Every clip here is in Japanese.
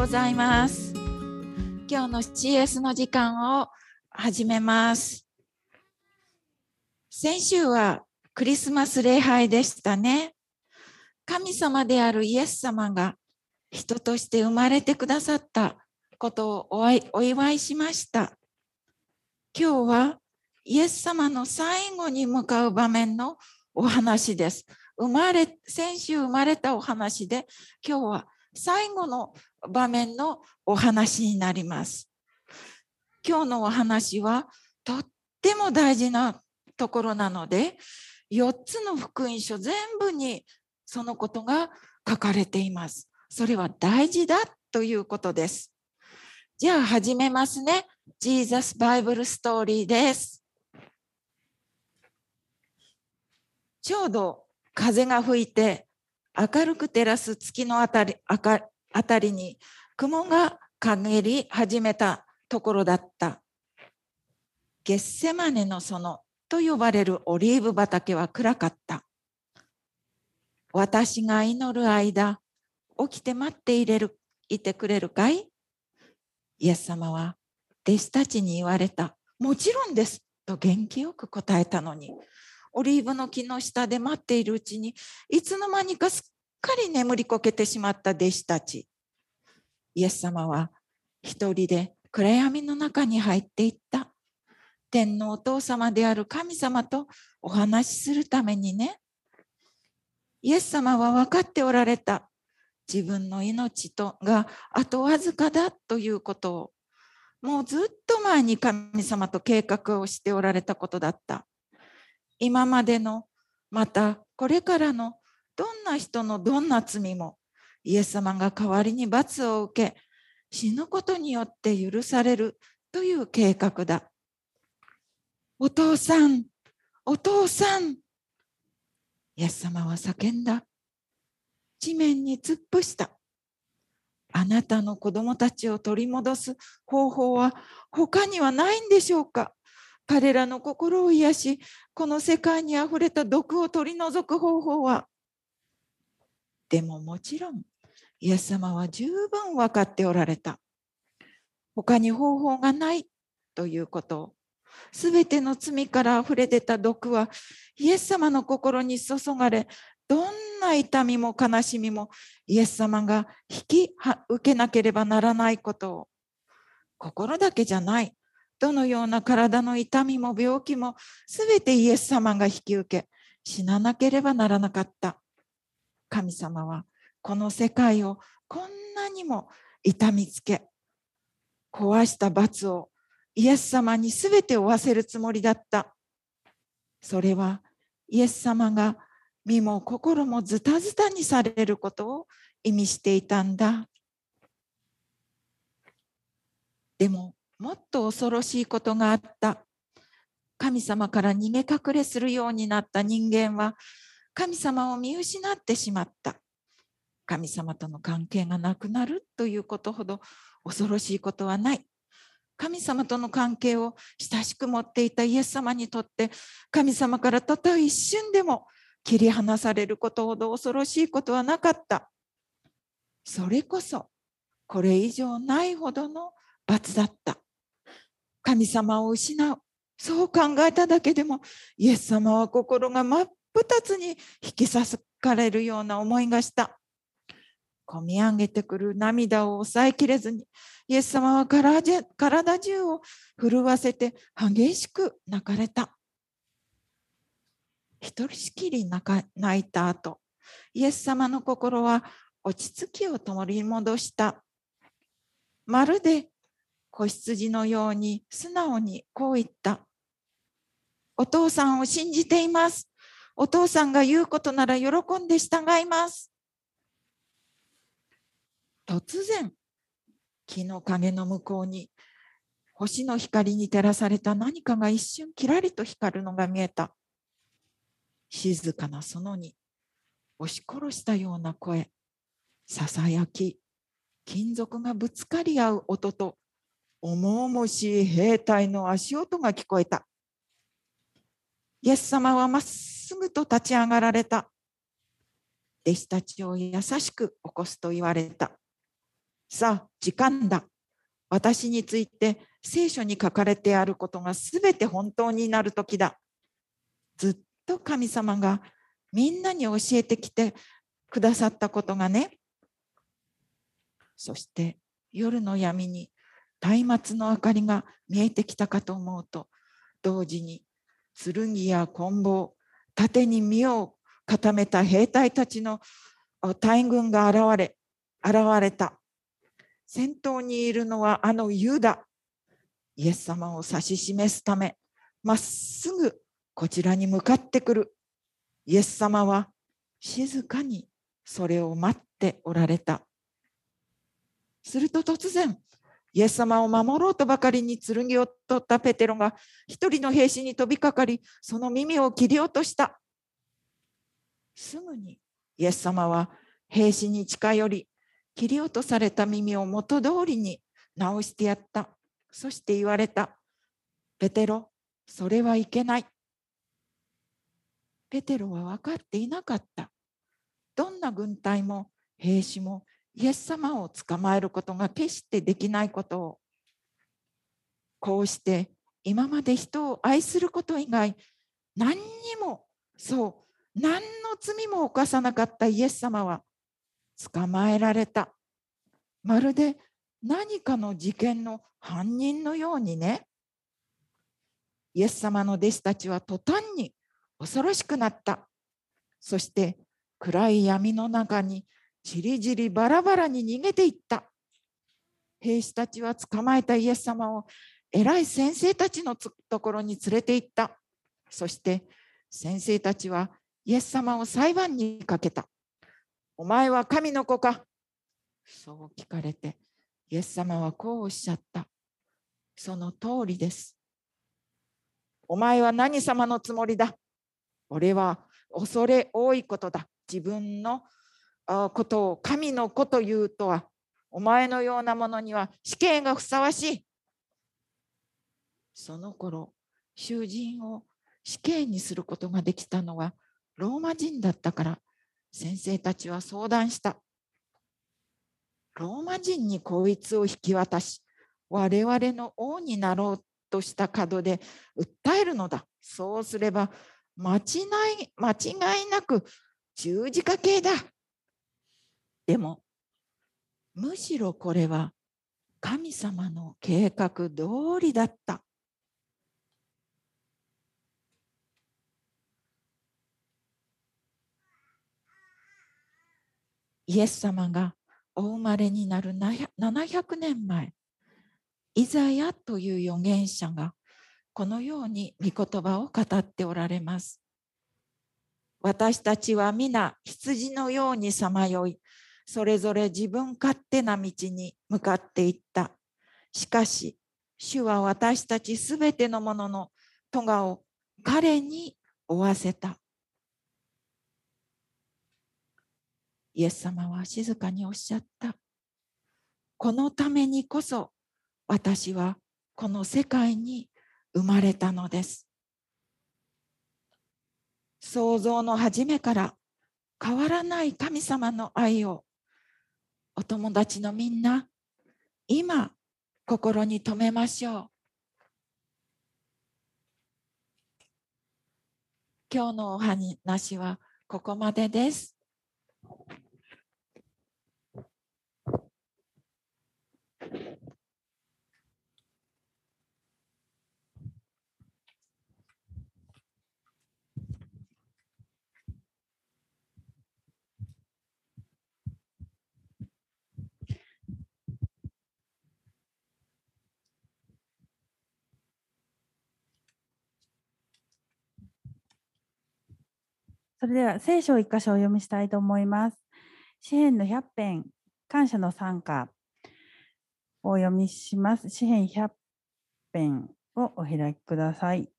ございます。今日の CS の時間を始めます。先週はクリスマス礼拝でしたね。神様であるイエス様が人として生まれてくださったことをおお祝いしました。今日はイエス様の最後に向かう場面のお話です。生まれ、先週生まれたお話で、今日は最後の場面のお話になります。今日のお話はとっても大事なところなので、4つの福音書全部にそのことが書かれています。それは大事だということです。じゃあ始めますね。ジーザスバイブルストーリーです。ちょうど風が吹いて明るく照らす月のあたりあかあたりに雲が陰り始めたところだった。ゲッセマネの園と呼ばれるオリーブ畑は暗かった。私が祈る間、起きて待っていれるいてくれるかい？イエス様は弟子たちに言われた。もちろんです。と元気よく答えたのに、オリーブの木の下で待っているうちに、いつの間にかすっかり眠りこけてしまった弟子たち。イエス様は一人で暗闇の中に入っていった。天のお父様である神様とお話しするためにね。イエス様は分かっておられた。自分の命とがあとわずかだということを。もうずっと前に神様と計画をしておられたことだった。今までの、またこれからのどんな人のどんな罪も、イエス様が代わりに罰を受け、死ぬことによって許されるという計画だ。お父さん、お父さん。イエス様は叫んだ。地面に突っ伏した。あなたの子供たちを取り戻す方法は他にはないんでしょうか彼らの心を癒し、この世界にあふれた毒を取り除く方法は。でももちろん、イエス様は十分分かっておられた。他に方法がないということを。すべての罪からあふれ出た毒は、イエス様の心に注がれ、どんな痛みも悲しみもイエス様が引き受けなければならないことを。心だけじゃない。どのような体の痛みも病気もすべてイエス様が引き受け、死ななければならなかった。神様はこの世界をこんなにも痛みつけ、壊した罰をイエス様にすべて負わせるつもりだった。それはイエス様が身も心もズタズタにされることを意味していたんだ。でももっと恐ろしいことがあった。神様から逃げ隠れするようになった人間は神様を見失ってしまった。神様との関係がなくなるということほど恐ろしいことはない。神様との関係を親しく持っていたイエス様にとって神様からたとえ一瞬でも切り離されることほど恐ろしいことはなかった。それこそこれ以上ないほどの罰だった。神様を失う。そう考えただけでもイエス様は心が真っ二つに引き裂かれるような思いがした。こみ上げてくる涙を抑えきれずにイエス様は体体中を震わせて激しく泣かれた。一人しきり泣いた後、イエス様の心は落ち着きを取り戻した。まるで子羊のように素直にこう言った。お父さんを信じています。お父さんが言うことなら喜んで従います。突然、木の影の向こうに星の光に照らされた何かが一瞬きらりと光るのが見えた。静かな園に押し殺したような声、ささやき、金属がぶつかり合う音と重々しい兵隊の足音が聞こえた。イエス様はまっすぐと立ち上がられた。弟子たちを優しく起こすと言われた。さあ、時間だ。私について聖書に書かれてあることがすべて本当になる時だ。ずっと神様がみんなに教えてきてくださったことがね。そして夜の闇に松明の明かりが見えてきたかと思うと、同時に剣や棍棒、盾に身を固めた兵隊たちの大軍が現れ、現れた。先頭にいるのはあのユダ。イエス様を指し示すため、まっすぐこちらに向かってくる。イエス様は静かにそれを待っておられた。すると突然、イエス様を守ろうとばかりに剣を取ったペテロが一人の兵士に飛びかかり、その耳を切り落とした。すぐにイエス様は兵士に近寄り、切り落とされた耳を元通りに直してやった。そして言われた。ペテロ、それはいけない。ペテロは分かっていなかった。どんな軍隊も兵士もイエス様を捕まえることが決してできないことを。こうして今まで人を愛すること以外何にもそう何の罪も犯さなかったイエス様は捕まえられた。まるで何かの事件の犯人のようにね。イエス様の弟子たちは途端に恐ろしくなった。そして暗い闇の中にじりじりバラバラに逃げていった。兵士たちは捕まえたイエス様を偉い先生たちのところに連れて行った。そして先生たちはイエス様を裁判にかけた。お前は神の子かそう聞かれて、イエス様はこうおっしゃった。その通りです。お前は何様のつもりだ俺は恐れ多いことだ。自分のことを神の子というとは、お前のようなものには死刑がふさわしい。その頃、囚人を死刑にすることができたのはローマ人だったから先生たちは相談した。ローマ人にこいつを引き渡し、我々の王になろうとした角で訴えるのだ。そうすれば間違い間違いなく十字架形だ。でも、むしろこれは神様の計画通りだった。イエス様がお生まれになる700年前、イザヤという預言者がこのように御言葉を語っておられます。私たちは皆羊のようにさまよい、それぞれ自分勝手な道に向かっていった。しかし、主は私たちすべてのものの咎を彼に負わせた。イエス様は静かにおっしゃった。このためにこそ私はこの世界に生まれたのです。創造の初めから変わらない神様の愛をお友達のみんな今心に留めましょう。今日のお話はここまでです。それでは聖書を一箇所お読みしたいと思います。詩篇の100編、感謝の参加をお読みします。詩篇100編をお開きください。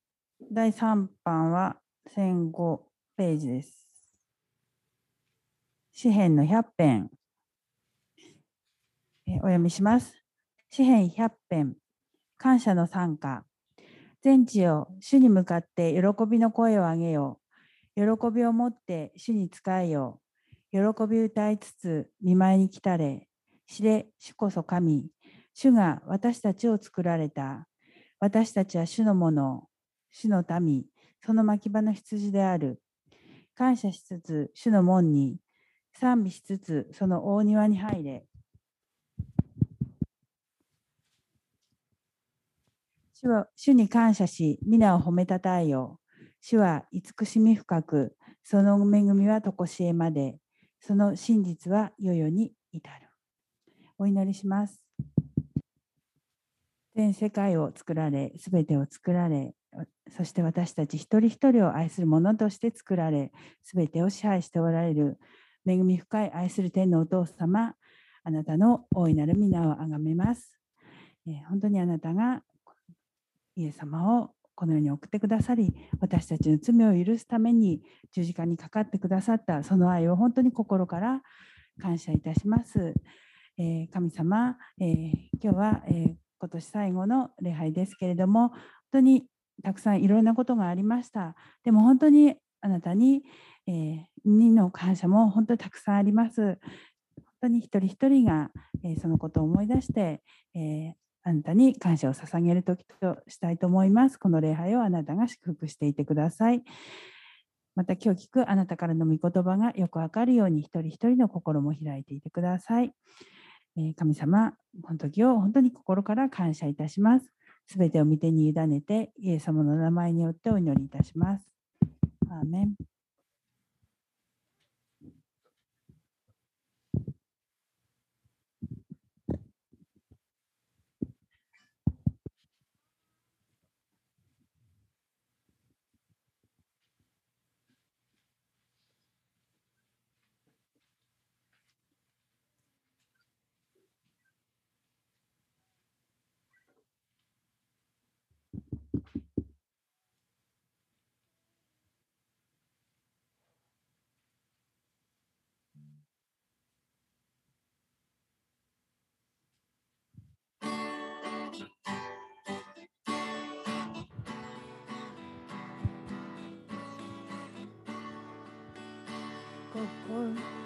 第3版は1005ページです。詩篇の100編お読みします。詩篇100編、感謝の参加。全地を主に向かって喜びの声を上げよう。喜びを持って主に仕えよう。喜び歌いつつ見舞いに来たれ。知れ、主こそ神。主が私たちを作られた。私たちは主のもの、主の民、その牧場の羊である。感謝しつつ、主の門に、賛美しつつ、その大庭に入れ。主に感謝し、皆を褒めたたえよ。主は慈しみ深く、その恵みはとこしえまで、その真実は世々に至る。お祈りします。全世界を作られ、すべてを作られ、そして私たち一人一人を愛する者として作られ、すべてを支配しておられる恵み深い愛する天のお父様、あなたの大いなる皆をあがめます。え本当にあなたがイエス様をこの世に送ってくださり、私たちの罪を許すために十字架にかかってくださったその愛を本当に心から感謝いたします。えー神様、えー今日は、えー今年最後の礼拝ですけれども、本当にたくさんいろんなことがありました。でも本当にあなたに、えーにの感謝も本当にたくさんあります。本当に一人一人が、えーそのことを思い出して、えーあなたに感謝を捧げる時としたいと思います。この礼拝をあなたが祝福していてください。また今日聞くあなたからの御言葉がよくわかるように一人一人の心も開いていてください。え神様、この時を本当に心から感謝いたします。すべてを御手に委ねて、イエス様の名前によってお祈りいたします。アーメン。こ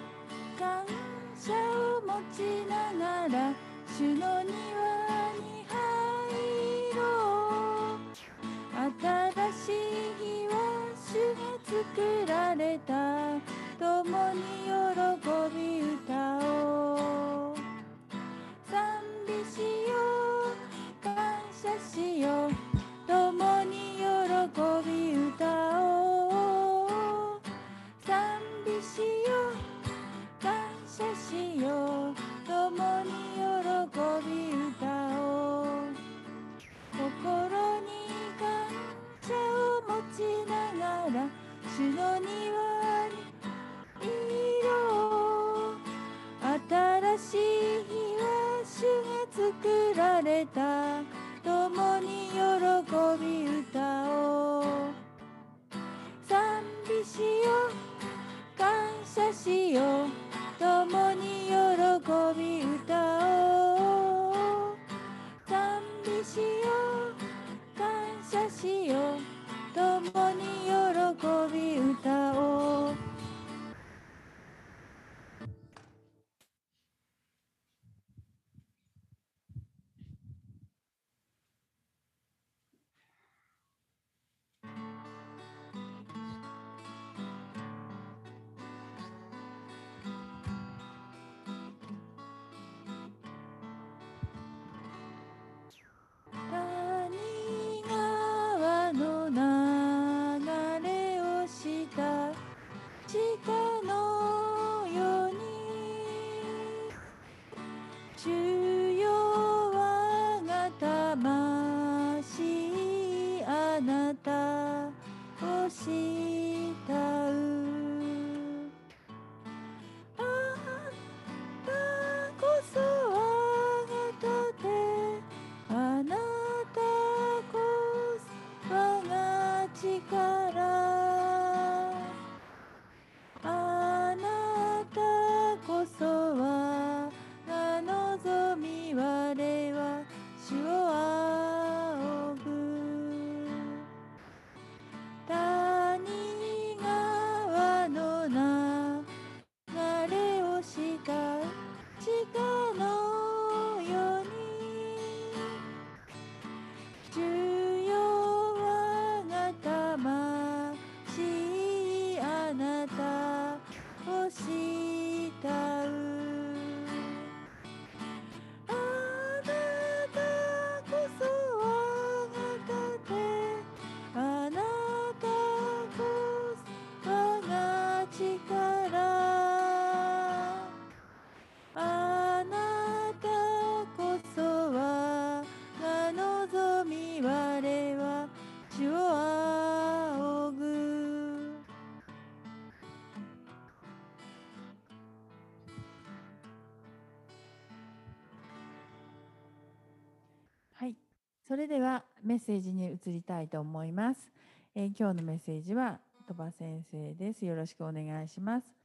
れではメッセージに移りたいと思います。えー今日のメッセージは鳥羽先生です。よろしくお願いします。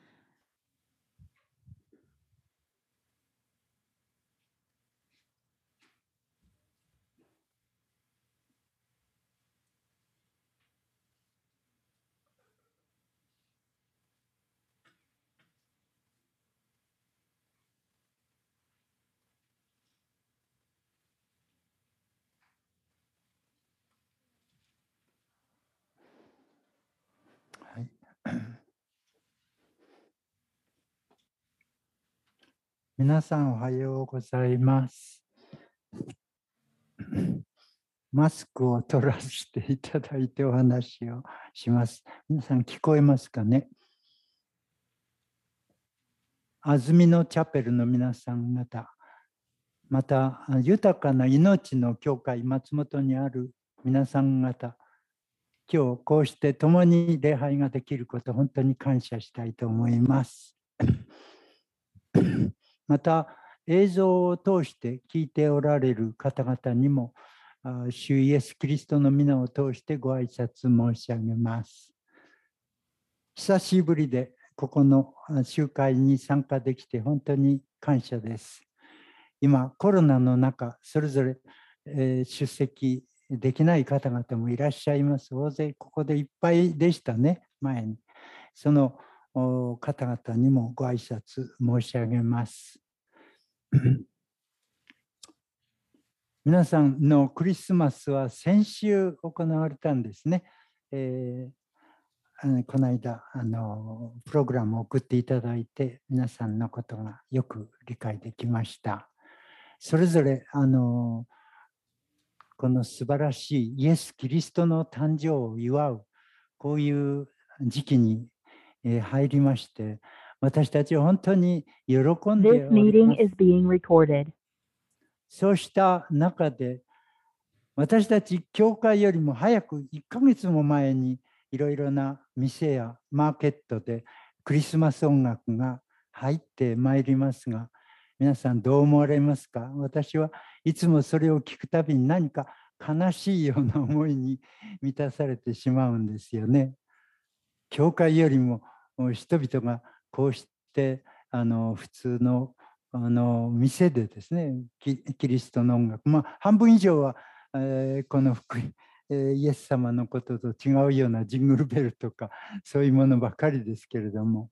皆さんおはようございます。マスクを取らせていただいてお話をします。皆さん聞こえますかね？安曇野チャペルの皆さん方、また豊かな命の教会松本にある皆さん方、今日こうして共に礼拝ができること本当に感謝したいと思います。また映像を通して聞いておられる方々にも主イエス・キリストの皆を通してご挨拶申し上げます。久しぶりでここの集会に参加できて本当に感謝です。今コロナの中それぞれ、え出席できない方々もいらっしゃいます。大勢ここでいっぱいでしたね、前に。その方々にもご挨拶申し上げます。皆さんのクリスマスは先週行われたんですね。えーこの間あのプログラムを送っていただいて皆さんのことがよく理解できました。それぞれあのこの素晴らしいイエス・キリストの誕生を祝うこういう時期に入りまして私たちは本当に喜んでおります is being recorded. そうした中で私たち教会よりも早く1ヶ月も前にいろいろな店やマーケットでクリスマス音楽が入ってまいりますが皆さんどう思われますか？私はいつもそれを聞くたびに何か悲しいような思いに満たされてしまうんですよね。教会よりも人々がこうしてあの普通のあの店でですねキリストの音楽まあ半分以上は、えーこの福音、イエス様のことと違うようなジングルベルとかそういうものばかりですけれども。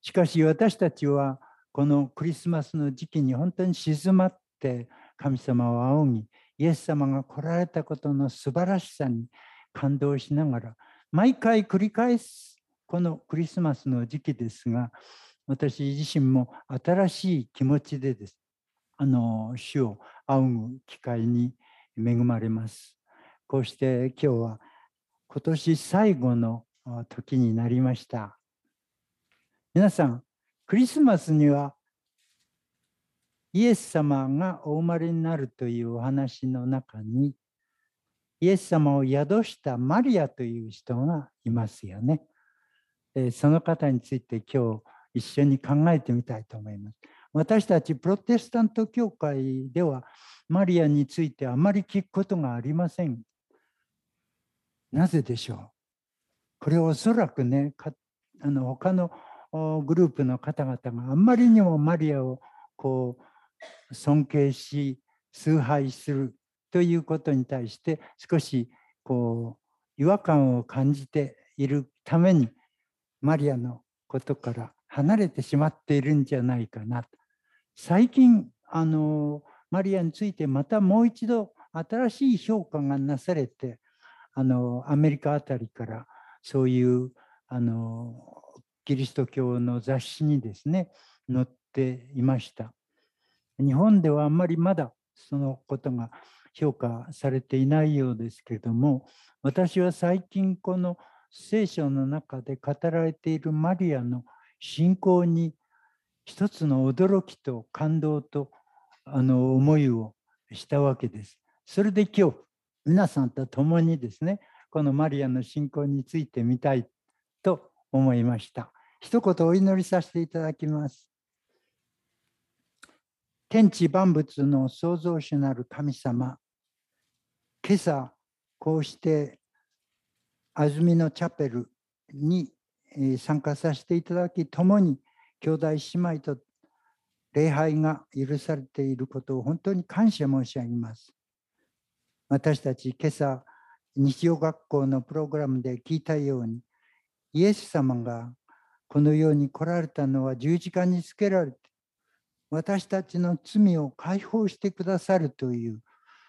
しかし私たちはこのクリスマスの時期に本当に静まって神様を仰ぎイエス様が来られたことの素晴らしさに感動しながら毎回繰り返すこのクリスマスの時期ですが私自身も新しい気持ちでですあの主を仰ぐ機会に恵まれます。こうして今日は今年最後の時になりました。皆さん、クリスマスにはイエス様がお生まれになるというお話の中にイエス様を宿したマリアという人がいますよね。その方について今日一緒に考えてみたいと思います。私たちプロテスタント教会ではマリアについてあまり聞くことがありません。なぜでしょう？これおそらくね、あの他のグループの方々があんまりにもマリアをこう尊敬し崇拝するということに対して少しこう違和感を感じているためにマリアのことから離れてしまっているんじゃないかな。最近あのマリアについてまたもう一度新しい評価がなされてあのアメリカあたりからそういうあのキリスト教の雑誌にですね載っていました。日本ではあんまりまだそのことが評価されていないようですけれども私は最近この聖書の中で語られているマリアの信仰に一つの驚きと感動とあの思いをしたわけです。それで今日皆さんと共にですねこのマリアの信仰についてみたいと思いました。一言お祈りさせていただきます。天地万物の創造主なる神様、今朝こうして安曇野チャペルに参加させていただき共に兄弟姉妹と礼拝が許されていることを本当に感謝申し上げます。私たち今朝日曜学校のプログラムで聞いたようにイエス様がこの世に来られたのは十字架につけられて私たちの罪を解放してくださるという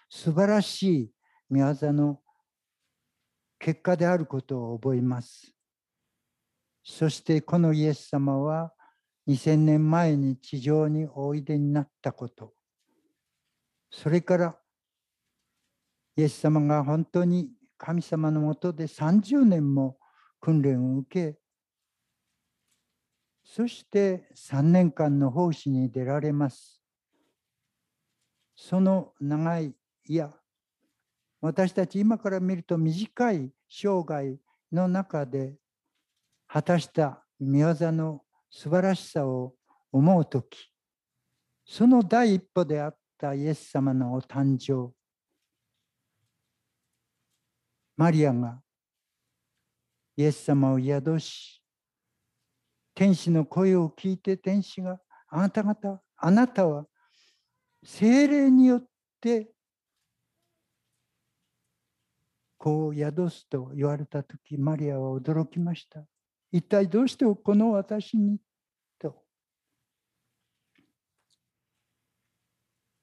素晴らしい御業の結果であることを覚えます。そしてこのイエス様は2000年前に地上においでになったこと、それからイエス様が本当に神様のもとで30年も訓練を受け、そして3年間の奉仕に出られます。その長い、いや、私たち今から見ると短い生涯の中で果たした御業の素晴らしさを思う時その第一歩であったイエス様のお誕生。マリアがイエス様を宿し天使の声を聞いて天使があなた方あなたは精霊によってこう宿すと言われた時マリアは驚きました一体どうしてこの私に？と。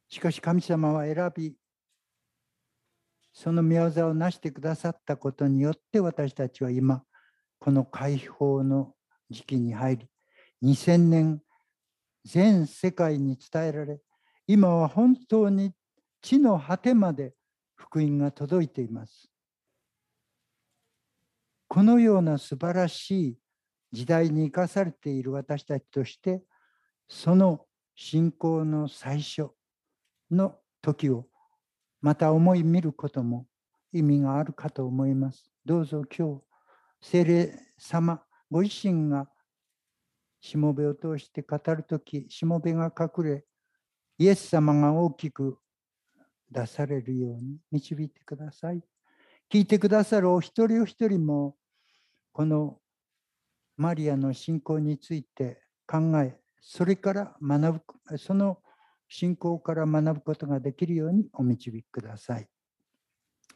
しかし神様は選び、その御業を成してくださったことによって私たちは今、この解放の時期に入り、2000年全世界に伝えられ、今は本当に地の果てまで福音が届いています。このような素晴らしい時代に生かされている私たちとしてその信仰の最初の時をまた思い見ることも意味があるかと思います。どうぞ今日聖霊様ご自身がしもべを通して語る時しもべが隠れイエス様が大きく出されるように導いてください。聞いてくださるお一人お一人もこのマリアの信仰について考え、それから学ぶ、その信仰から学ぶことができるようにお導きください。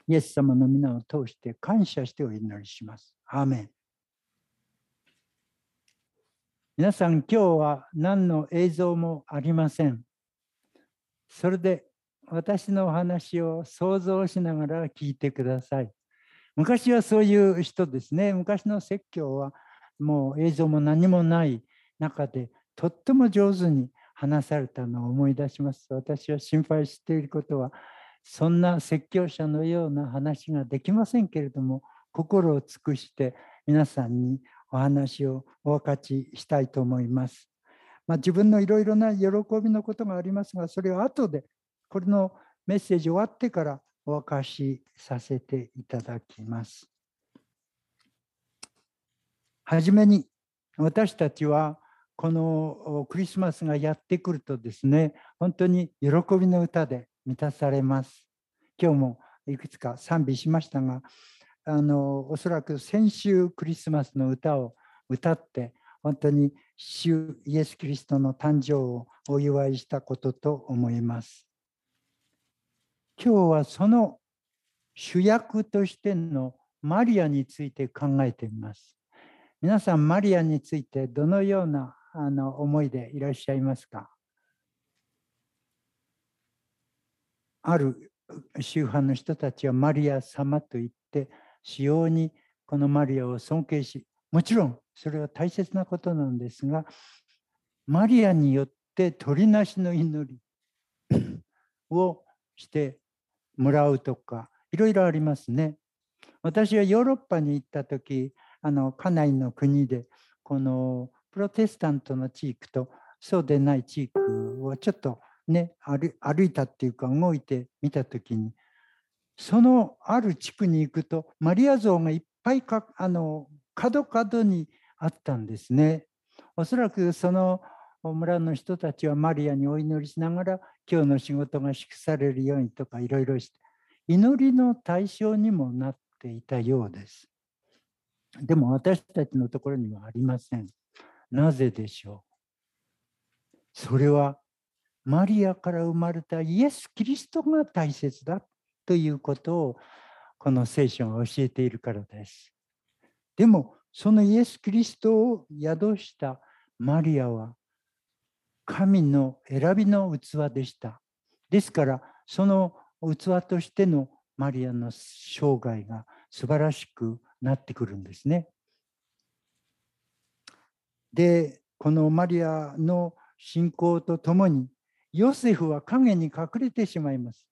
イエス様の皆を通して感謝してお祈りします。アーメン。皆さん、今日は何の映像もありません。それで私のお話を想像しながら聞いてください。昔はそういう人ですね。昔の説教はもう映像も何もない中でとっても上手に話されたのを思い出します。私は心配していることはそんな説教者のような話ができませんけれども心を尽くして皆さんにお話をお分かちしたいと思います。まあ、自分のいろいろな喜びのことがありますがそれを後でこれのメッセージ終わってからお明かしさせていただきます。はじめに私たちはこのクリスマスがやってくるとですね本当に喜びの歌で満たされます今日もいくつか賛美しましたがあのおそらく先週クリスマスの歌を歌って本当に主イエス・キリストの誕生をお祝いしたことと思います今日はその主役としてのマリアについて考えてみます。皆さん、マリアについてどのようなあの思いでいらっしゃいますか？ある宗派の人たちはマリア様と言って、使用にこのマリアを尊敬し、もちろんそれは大切なことなんですが、マリアによって鳥なしの祈りをしてもらうとか、いろいろありますね。私はヨーロッパに行った時、あの家内の国でこのプロテスタントの地域とそうでない地域をちょっとね歩いたっていうか動いてみた時にそのある地区に行くとマリア像がいっぱいかあの角角にあったんですね。おそらくその村の人たちはマリアにお祈りしながら今日の仕事が祝されるようにとかいろいろして祈りの対象にもなっていたようです。でも私たちのところにはありません。なぜでしょう？それはマリアから生まれたイエス・キリストが大切だということをこの聖書が教えているからです。でもそのイエス・キリストを宿したマリアは神の選びの器でした。ですからその器としてのマリアの生涯が素晴らしくなってくるんですね。でこのマリアの信仰とともにヨセフは影に隠れてしまいます。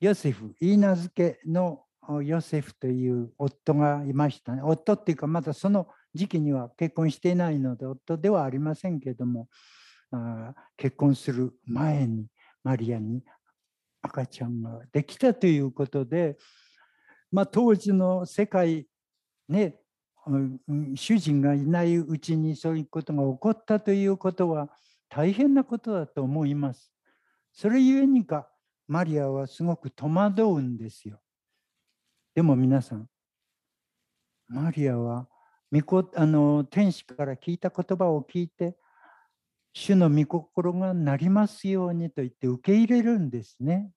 ヨセフ、言い名付けのヨセフという夫がいましたね。夫っていうか、まだその時期には結婚していないので、夫ではありませんけれども、あ結婚する前にマリアに赤ちゃんができたということで、まあ、当時の世界ね主人がいないうちにそういうことが起こったということは大変なことだと思います。それゆえにかマリアはすごく戸惑うんですよ。でも皆さん、マリアは御子あの天使から聞いた言葉を聞いて、主の御心がなりますようにと言って受け入れるんですね。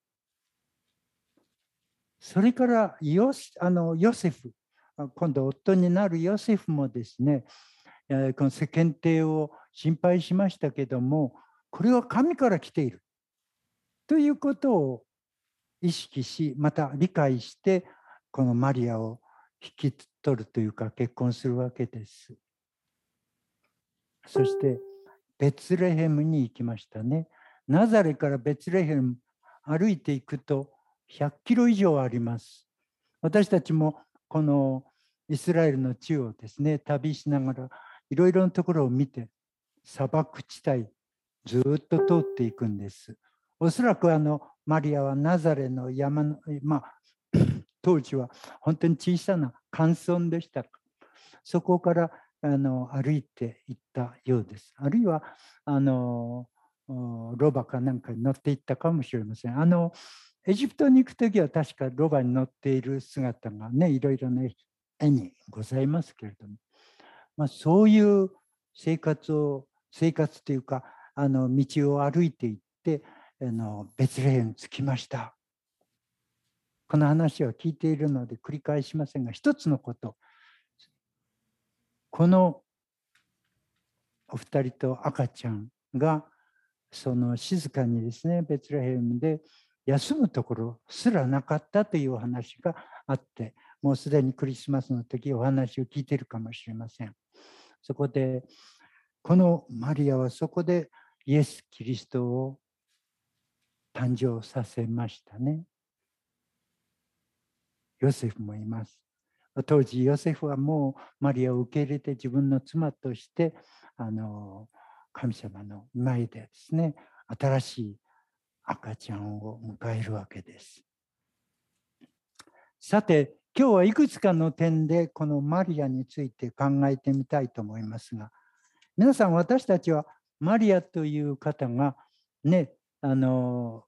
それからヨあのヨセフ、今度夫になるヨセフもですね、この世間体を心配しましたけども、これは神から来ているということを意識し、また理解して、このマリアを引き取るというか結婚するわけです。そしてベツレヘムに行きましたね。ナザレからベツレヘム歩いていくと100キロ以上あります。私たちもこのイスラエルの地をですね、旅しながらいろいろなところを見て砂漠地帯ずっと通っていくんです。おそらくあのマリアはナザレの山の、まあ、当時は本当に小さな寒村でした。そこからあの歩いていったようです。あるいはあのロバかなんかに乗っていったかもしれません。あのエジプトに行く時は確かロバに乗っている姿がねいろいろね絵にございますけれども、まあ、そういう生活を生活というかあの道を歩いていってあのベツレヘムに着きました。この話は聞いているので繰り返しませんが一つのことこのお二人と赤ちゃんがその静かにですねベツレヘムで休むところすらなかったというお話があってもうすでにクリスマスの時お話を聞いているかもしれません。そこでこのマリアはそこでイエス・キリストを誕生させましたね。ヨセフもいます。当時ヨセフはもうマリアを受け入れて自分の妻としてあの神様の前でですね新しい赤ちゃんを迎えるわけです。さて今日はいくつかの点でこのマリアについて考えてみたいと思いますが皆さん私たちはマリアという方がねあの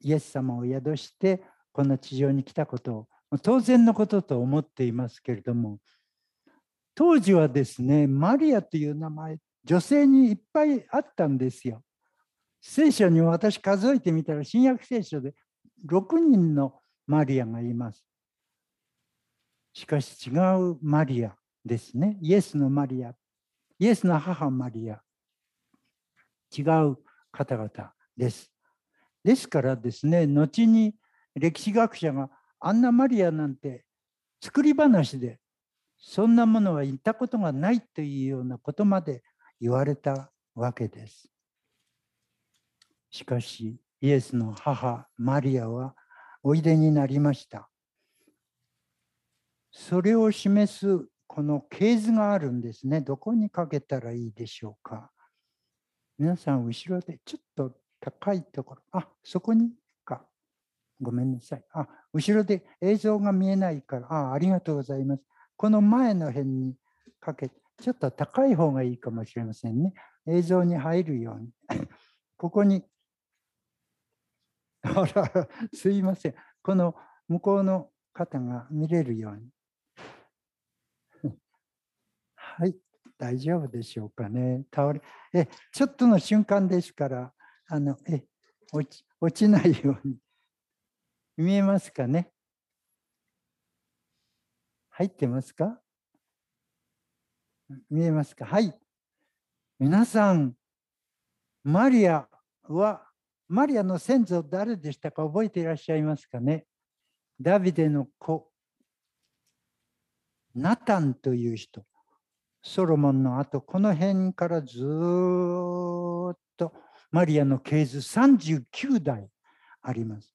イエス様を宿してこの地上に来たことを当然のことと思っていますけれども当時はですねマリアという名前女性にいっぱいあったんですよ。聖書に私数えてみたら新約聖書で6人のマリアがいます。しかし違うマリアですね。イエスのマリア。イエスの母マリア。違う方々です。ですからですね、後に歴史学者があんなマリアなんて作り話でそんなものは言ったことがないというようなことまで言われたわけです。しかしイエスの母マリアはおいでになりました。それを示すこの系図があるんですね。どこにかけたらいいでしょうか。皆さん後ろでちょっと高いところ、あそこに。ごめんなさい。あ後ろで映像が見えないから、あありがとうございます。この前の辺にかけて、ちょっと高い方がいいかもしれませんね。映像に入るように。ここに あら、すいません。この向こうの方が見れるように。はい、大丈夫でしょうかね。倒れ、え、ちょっとの瞬間ですから、あの、え、落ち落ちないように。見えますかね？入ってますか？見えますか？はい。皆さん、マリアは、マリアの先祖誰でしたか？覚えていらっしゃいますかね？ダビデの子、ナタンという人、ソロモンの後、この辺からずっとマリアの系図39代あります。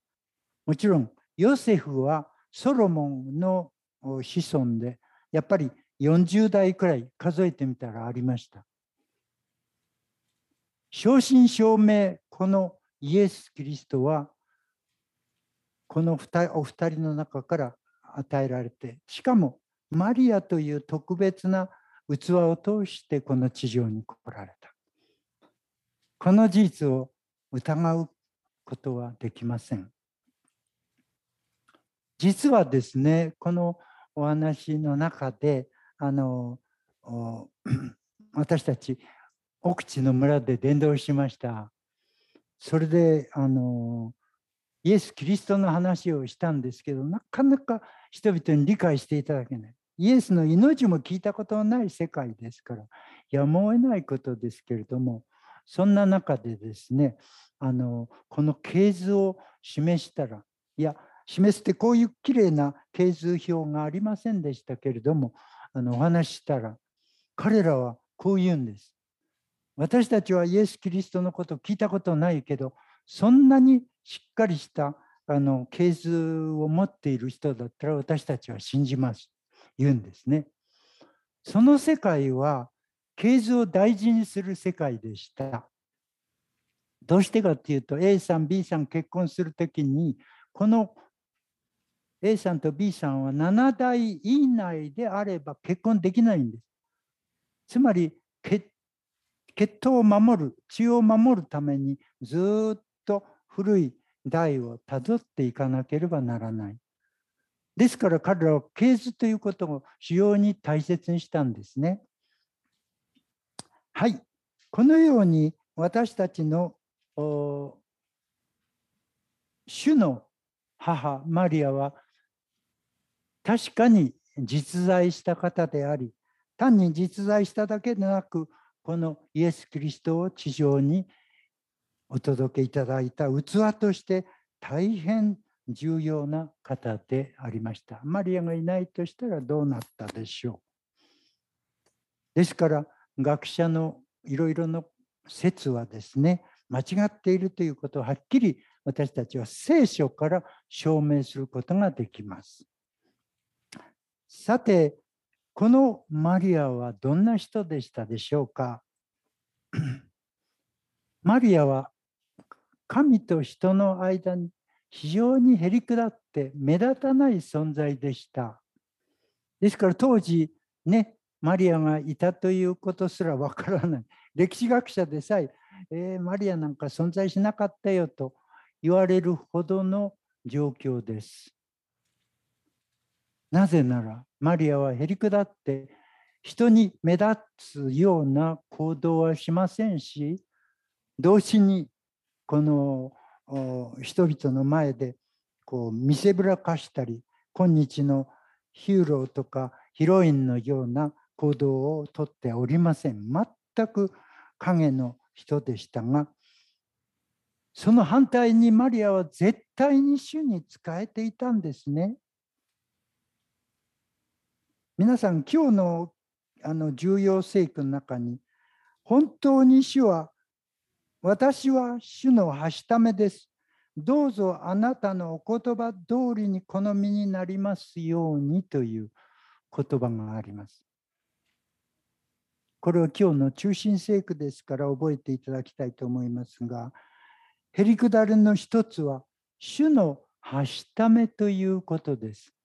もちろん、ヨセフはソロモンの子孫で、やっぱり40代くらい数えてみたらありました。正真正銘、このイエス・キリストは、このお二人の中から与えられて、しかもマリアという特別な器を通してこの地上に来られた。この事実を疑うことはできません。実はですね、このお話の中で、あの 私たち奥地の村で伝道しました。それであのイエス・キリストの話をしたんですけど、なかなか人々に理解していただけない。イエスの命も聞いたことのない世界ですから、やむを得ないことですけれども、そんな中でですね、あのこの系図を示したら、いや、示すてこういうきれいな系図表がありませんでしたけれども、あのお話したら、彼らはこう言うんです。私たちはイエス・キリストのこと聞いたことないけど、そんなにしっかりしたあの系図を持っている人だったら私たちは信じます。言うんですね。その世界は系図を大事にする世界でした。どうしてかっていうと A さん B さん結婚するときにこの A さんと B さんは7代以内であれば結婚できないんです。つまり血血統を守る血を守るためにずっと古い代をたどっていかなければならない。ですから彼らは系図ということを主要に大切にしたんですね。はい。このように私たちの主の母マリアは確かに実在した方であり単に実在しただけでなくこのイエス・キリストを地上にお届けいただいた器として大変重要な方でありました。マリアがいないとしたらどうなったでしょう。ですから学者のいろいろな説はですね間違っているということをはっきり私たちは聖書から証明することができます。さてこのマリアはどんな人でしたでしょうか？マリアは神と人の間に非常にへりくだって目立たない存在でした。ですから当時ね、マリアがいたということすらわからない。歴史学者でさええー、マリアなんか存在しなかったよと言われるほどの状況です。なぜならマリアはへりくだって人に目立つような行動はしませんし同時にこの人々の前でこう見せぶらかしたり今日のヒーローとかヒロインのような行動をとっておりません全く影の人でしたがその反対にマリアは絶対に主に仕えていたんですね。皆さん今日のあの重要聖句の中に本当に主は私は主のはしためです。どうぞあなたのお言葉通りに好みになりますようにという言葉があります。これは今日の中心聖句ですから覚えていただきたいと思いますが、へりくだりの一つは主のはしためということです。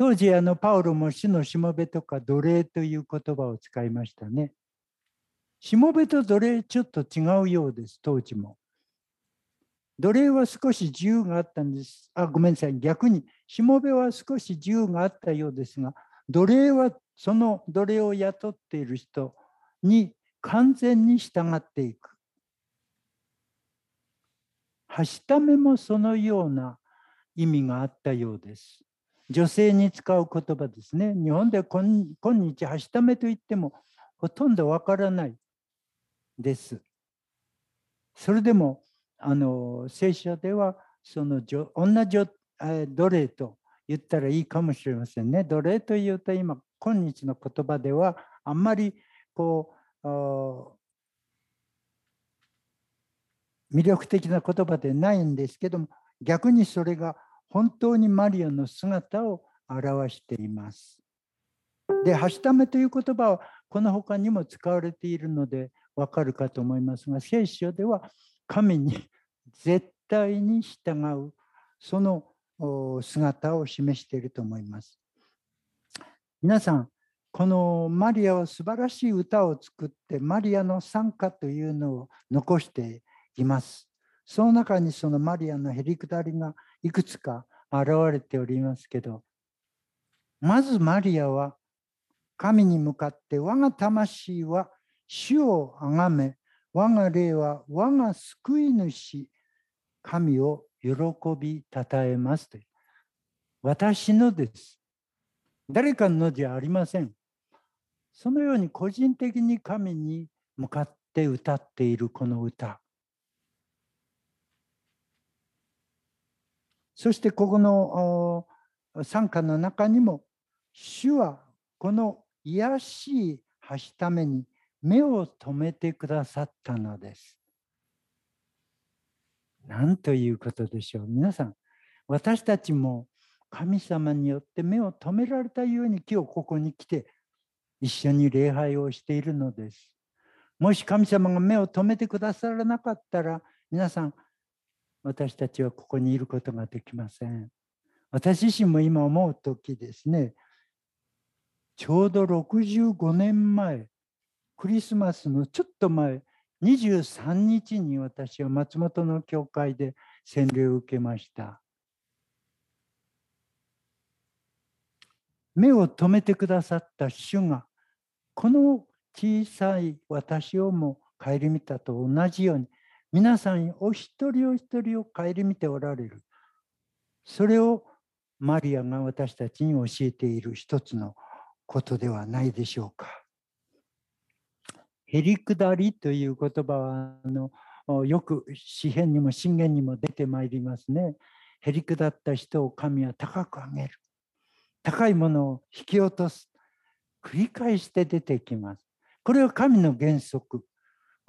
当時あのパウロも主のしもべとか奴隷という言葉を使いましたね。しもべと奴隷ちょっと違うようです、当時も。奴隷は少し自由があったんです。あ、ごめんなさい。逆に、しもべは少し自由があったようですが、奴隷はその奴隷を雇っている人に完全に従っていく。はしためもそのような意味があったようです。女性に使う言葉ですね。日本で今日はしためと言ってもほとんどわからないです。それでもあの聖書ではその女女奴隷と言ったらいいかもしれませんね。奴隷というと今今日の言葉ではあんまりこう魅力的な言葉でないんですけども逆にそれが本当にマリアの姿を表しています。で、はしためという言葉はこの他にも使われているのでわかるかと思いますが、聖書では神に絶対に従うその姿を示していると思います。皆さん、このマリアは素晴らしい歌を作ってマリアの賛歌というのを残しています。その中にそのマリアのへりくだりがいくつか現れておりますけど、まずマリアは神に向かって我が魂は主をあがめ、我が霊は我が救い主、神を喜びたたえますという。私のです。誰かのじゃありません。そのように個人的に神に向かって歌っているこの歌。そしてここの参加の中にも、主はこの癒しいはしために目を留めてくださったのです。なんということでしょう。皆さん、私たちも神様によって目を留められたように今日ここに来て一緒に礼拝をしているのです。もし神様が目を留めてくださらなかったら皆さん私たちはここにいることができません。私自身も今思う時ですね、ちょうど65年前、クリスマスのちょっと前、23日に私は松本の教会で洗礼を受けました。目を留めてくださった主が、この小さい私をも顧みたと同じように、皆さんお一人お一人を顧みておられる。それをマリアが私たちに教えている一つのことではないでしょうか。へりくだりという言葉はあのよく詩篇にも信玄にも出てまいりますね。へりくだった人を神は高く上げる。高いものを引き落とす。繰り返して出てきます。これは神の原則。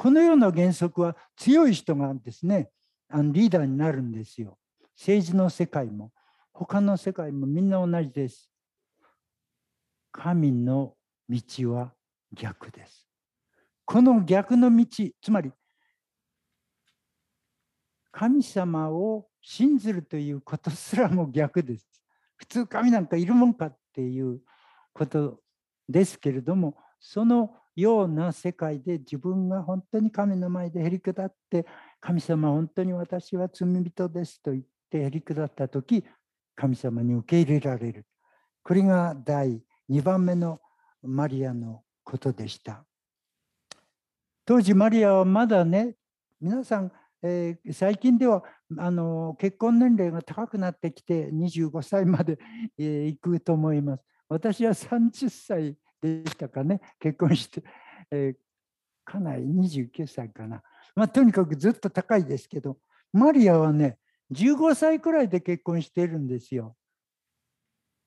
このような原則は強い人がですね、あのリーダーになるんですよ。政治の世界も、他の世界もみんな同じです。神の道は逆です。この逆の道、つまり、神様を信ずるということすらも逆です。普通神なんかいるもんかっていうことですけれども、そのような世界で自分が本当に神の前でへりくだって神様本当に私は罪人ですと言ってへりくだった時神様に受け入れられる。これが第2番目のマリアのことでした。当時マリアはまだね皆さん、えー、最近ではあの結婚年齢が高くなってきて25歳まで、えー、行くと思います。私は30歳でしたかね結婚して、えー、かなり29歳かな、まあ、とにかくずっと高いですけどマリアはね15歳くらいで結婚してるんですよ。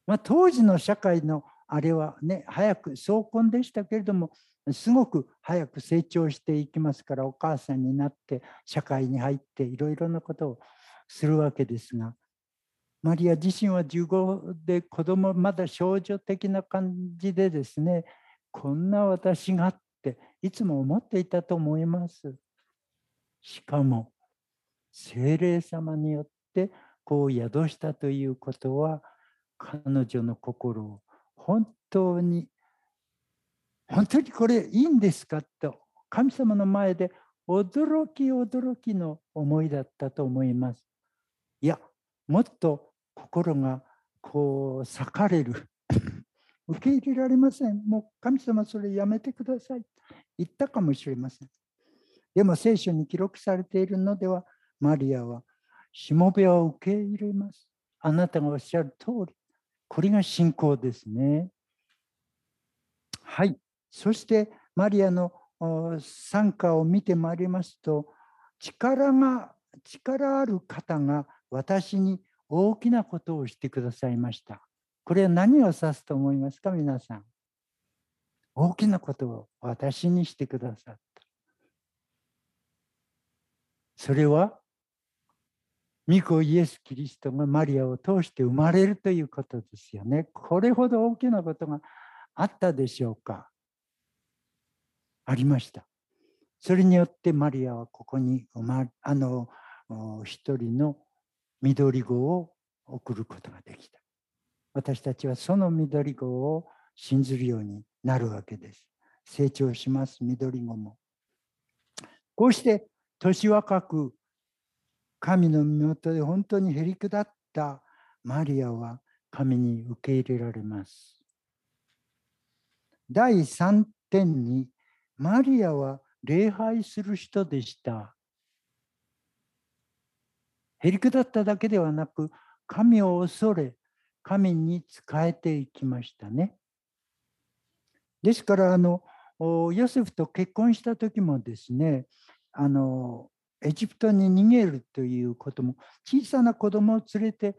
まあ、当時の社会のあれはね早く早婚でしたけれどもすごく早く成長していきますからお母さんになって社会に入っていろいろなことをするわけですがマリア自身は15で子供まだ少女的な感じでですねこんな私がっていつも思っていたと思います。しかも精霊様によってこう宿したということは彼女の心を本当に本当にこれいいんですかと神様の前で驚き驚きの思いだったと思います。いや、もっと心がこう裂かれる。受け入れられません。もう神様それやめてください。言ったかもしれません。でも聖書に記録されているのでは、マリアはしもべを受け入れます。あなたがおっしゃる通り。これが信仰ですね。はい。そしてマリアの参加を見てまいりますと、力が、力ある方が私に大きなことをしてくださいました。これは何を指すと思いますか、皆さん？大きなことを私にしてくださった。それは、御子イエス・キリストがマリアを通して生まれるということですよね。これほど大きなことがあったでしょうか？ありました。それによってマリアはここに生まあの一人の緑子を送ることができた。私たちはその緑子を信ずるようになるわけです。成長します、緑子も。こうして年若く神の身元で本当にへりくだったマリアは神に受け入れられます。第3点にマリアは礼拝する人でした。へりくだっただけではなく、神を恐れ、神に仕えていきましたね。ですから、あの、ヨセフと結婚した時もですね、あの、エジプトに逃げるということも、小さな子供を連れて、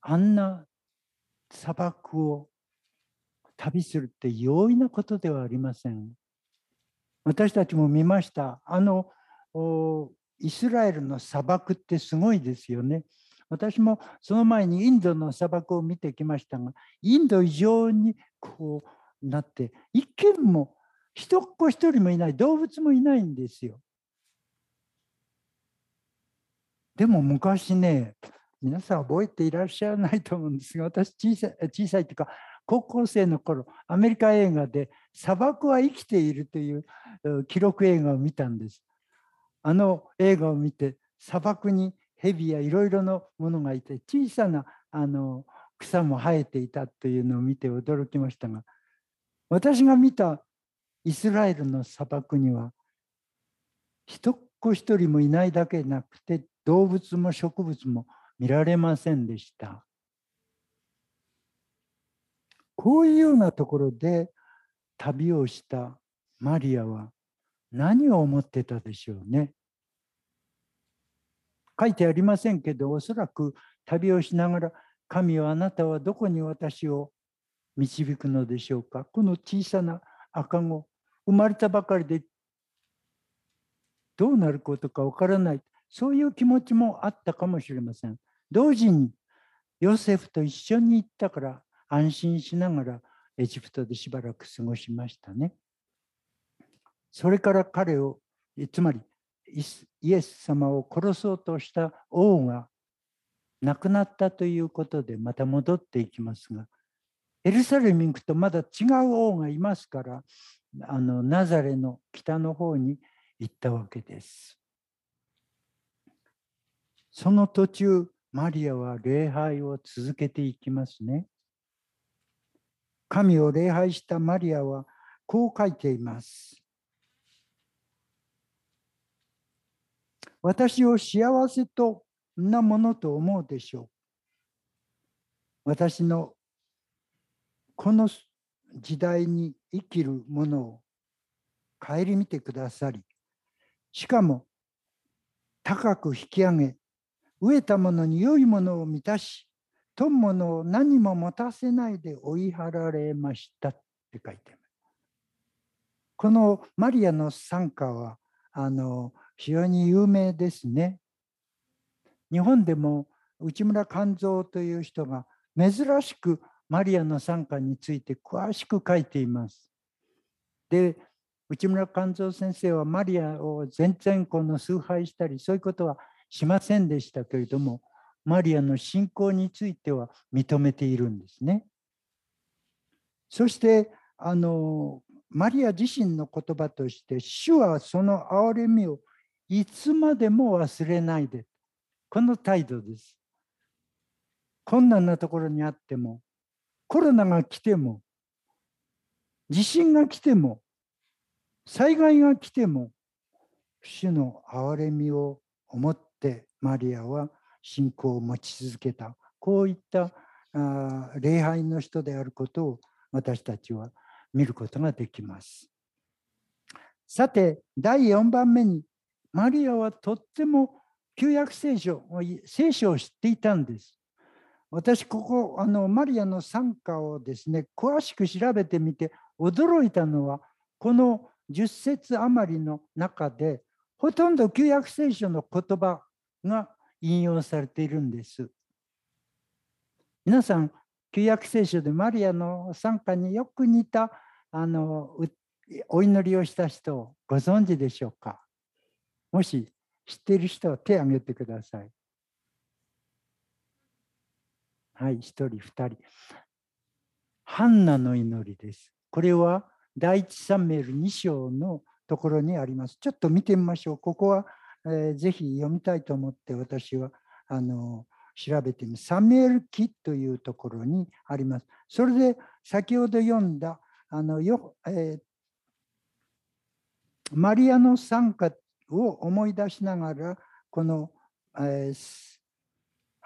あんな砂漠を旅するって容易なことではありません。私たちも見ました。あのイスラエルの砂漠ってすごいですよね。私もその前にインドの砂漠を見てきましたが、インド以上にこうなって、一見も人っ子一人もいない、動物もいないんですよ。でも昔ね、皆さん覚えていらっしゃらないと思うんですが、私小さい、小さいというか、高校生の頃、アメリカ映画で砂漠は生きているという記録映画を見たんです。あの映画を見て砂漠に蛇やいろいろなものがいて小さなあの草も生えていたというのを見て驚きましたが私が見たイスラエルの砂漠には一っ子一人もいないだけなくて動物も植物も見られませんでした。こういうようなところで旅をしたマリアは何を思ってたでしょうね。書いてありませんけど、おそらく旅をしながら、神はあなたはどこに私を導くのでしょうか。この小さな赤子、生まれたばかりでどうなることかわからない。そういう気持ちもあったかもしれません。同時に、ヨセフと一緒に行ったから安心しながらエジプトでしばらく過ごしましたね。それから彼を、つまりイエス様を殺そうとした王が亡くなったということでまた戻っていきますが、エルサレムに行くとまだ違う王がいますから、あのナザレの北の方に行ったわけです。その途中、マリアは礼拝を続けていきますね。神を礼拝したマリアはこう書いています。私を幸せとなものと思うでしょう。私のこの時代に生きるものを顧みてくださり、しかも高く引き上げ、飢えたものに良いものを満たし、富むものを何も持たせないで追い払われましたって書いてます。このマリアの参加は、あの、非常に有名ですね。日本でも内村勘三という人が珍しくマリアの参加について詳しく書いています。で、内村勘三先生はマリアを全然この崇拝したりそういうことはしませんでしたけれども、マリアの信仰については認めているんですね。そしてあのマリア自身の言葉として主はその憐れみをいつまでも忘れないで。この態度です。困難なところにあっても、コロナが来ても、地震が来ても、災害が来ても、主の憐れみを思ってマリアは信仰を持ち続けた。こういったあ礼拝の人であることを私たちは見ることができます。さて、第4番目に、マリアはとっても旧約聖書、聖書を知っていたんです。私、ここ、あのマリアの参加をですね、詳しく調べてみて、驚いたのは、この10節余りの中で、ほとんど旧約聖書の言葉が引用されているんです。皆さん、旧約聖書でマリアの参加によく似たあのお祈りをした人をご存知でしょうか？もし知っている人は手を挙げてください。はい、1人、2人。ハンナの祈りです。これは第一サムエル2章のところにあります。ちょっと見てみましょう。ここは、えーぜひ読みたいと思って私はあの調べてみますサムエル記というところにあります。それで先ほど読んだあのよ、えーマリアの参加を思い出しながらこの、えー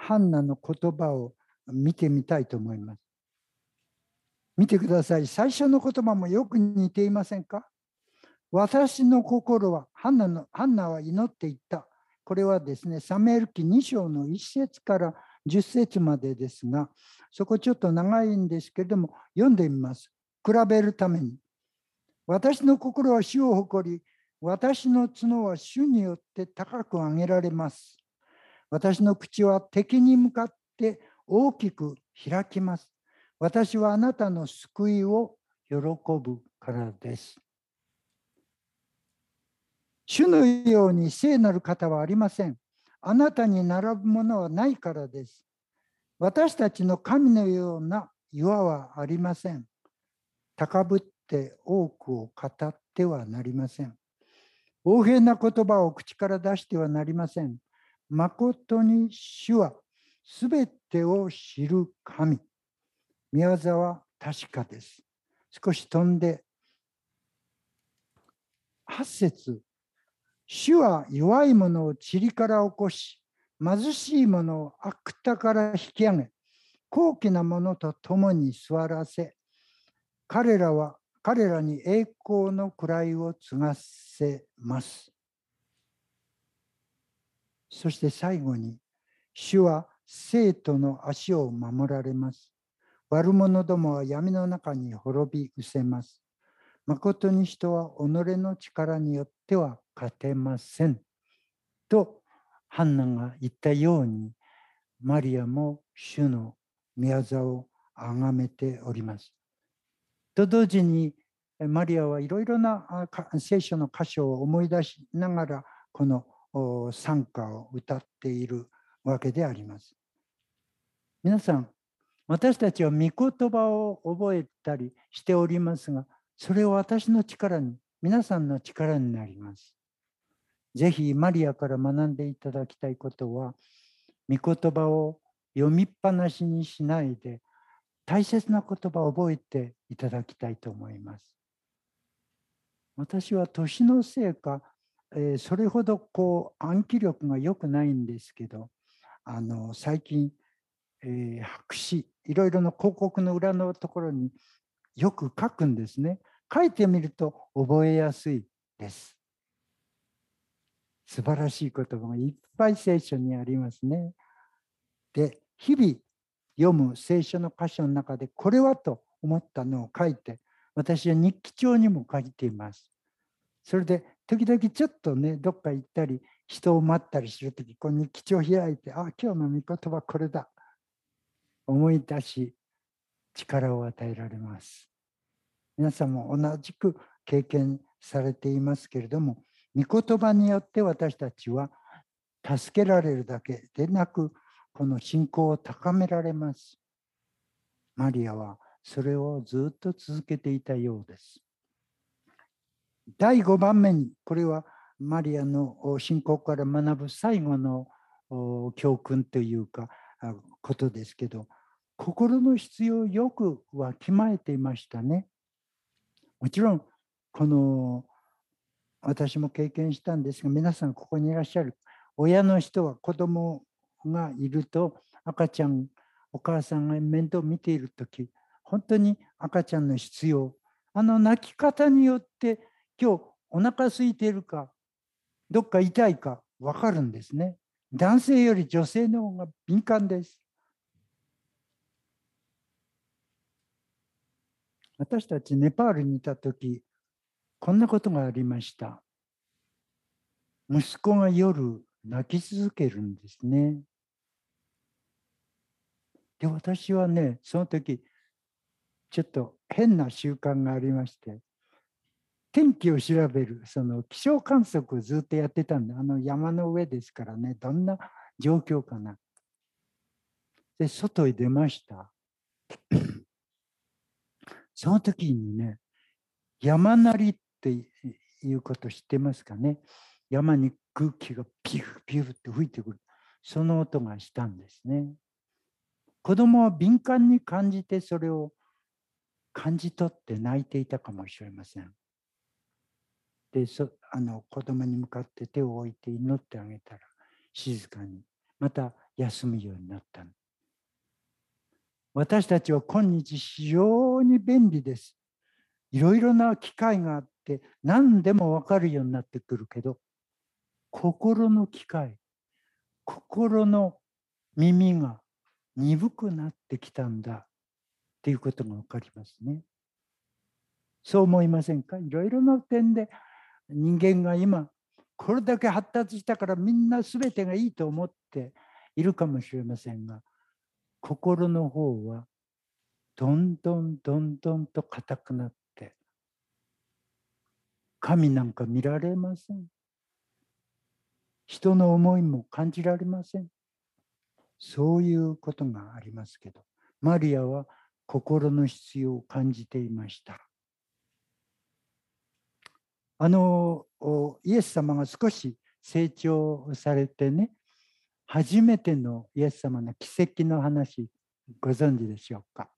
ハンナの言葉を見てみたいと思います。見てください。最初の言葉もよく似ていませんか？私の心は、ハンナのハンナは祈っていった。これはですね、サムエル記2章の1節から10節までですが、そこちょっと長いんですけれども、読んでみます。比べるために。私の心は主を誇り、私の角は主によって高く上げられます。私の口は敵に向かって大きく開きます。私はあなたの救いを喜ぶからです。主のように聖なる方はありません。あなたに並ぶものはないからです。私たちの神のような岩はありません。高ぶって多くを語ってはなりません。横柄な言葉を口から出してはなりません。誠に主はすべてを知る神。宮沢は確かです。少し飛んで、8節主は弱い者を塵から起こし、貧しい者を悪田から引き上げ、高貴な者と共に座らせ、彼らは彼らに栄光の位を継がせます。そして最後に、主は生徒の足を守られます。悪者どもは闇の中に滅び失せます。誠に人は己の力によっては勝てません。と、ハンナが言ったように、マリアも主の宮座を崇めております。と同時に、マリアはいろいろな聖書の箇所を思い出しながら、この賛歌を歌っているわけであります。皆さん、私たちは御言葉を覚えたりしておりますが、それは私の力に、皆さんの力になります。ぜひマリアから学んでいただきたいことは、御言葉を読みっぱなしにしないで、大切な言葉を覚えていただきたいと思います。私は年のせいか、えーそれほどこう暗記力が良くないんですけど、あの最近、えー白紙、いろいろな広告の裏のところによく書くんですね。書いてみると覚えやすいです。素晴らしい言葉がいっぱい聖書にありますね。で、日々読む聖書の箇所の中でこれはと思ったのを書いて、私は日記帳にも書いています。それで時々ちょっとね、どっか行ったり、人を待ったりするとき、こう日記帳開いて、あ、今日の御言葉これだ。思い出し、力を与えられます。皆さんも同じく経験されていますけれども、御言葉によって私たちは助けられるだけでなく、この信仰を高められます。マリアはそれをずっと続けていたようです。第5番目に、これはマリアの信仰から学ぶ最後の教訓というかことですけど心の必要をよくわきまえていましたね。もちろんこの私も経験したんですが皆さんここにいらっしゃる親の人は子供がいると赤ちゃんお母さんが面倒見ている時本当に赤ちゃんの必要あの泣き方によって今日お腹空いているかどっか痛いか分かるんですね。男性より女性の方が敏感です。私たちネパールにいた時こんなことがありました。息子が夜泣き続けるんですね。で私はねその時ちょっと変な習慣がありまして天気を調べるその気象観測をずっとやってたんであの山の上ですからねどんな状況かな。で外へ出ました。その時にね山なりっていうこと知ってますかね。山に空気がピューピューって吹いてくる。その音がしたんですね。子供は敏感に感じてそれを感じ取って泣いていたかもしれません。でそあの子供に向かって手を置いて祈ってあげたら静かにまた休むようになった私たちは今日非常に便利です。いろいろな機会があって何でも分かるようになってくるけど心の機会心の耳が鈍くなってきたんだ。っていうことが分かりますね。そう思いませんか？いろいろな点で人間が今これだけ発達したからみんな全てがいいと思っているかもしれませんが心の方はどんどんどんどんと硬くなって神なんか見られません。人の思いも感じられません。そういうことがありますけどマリアは心の必要を感じていました。あのイエス様が少し成長されてね初めてのイエス様の奇跡の話ご存知でしょうか？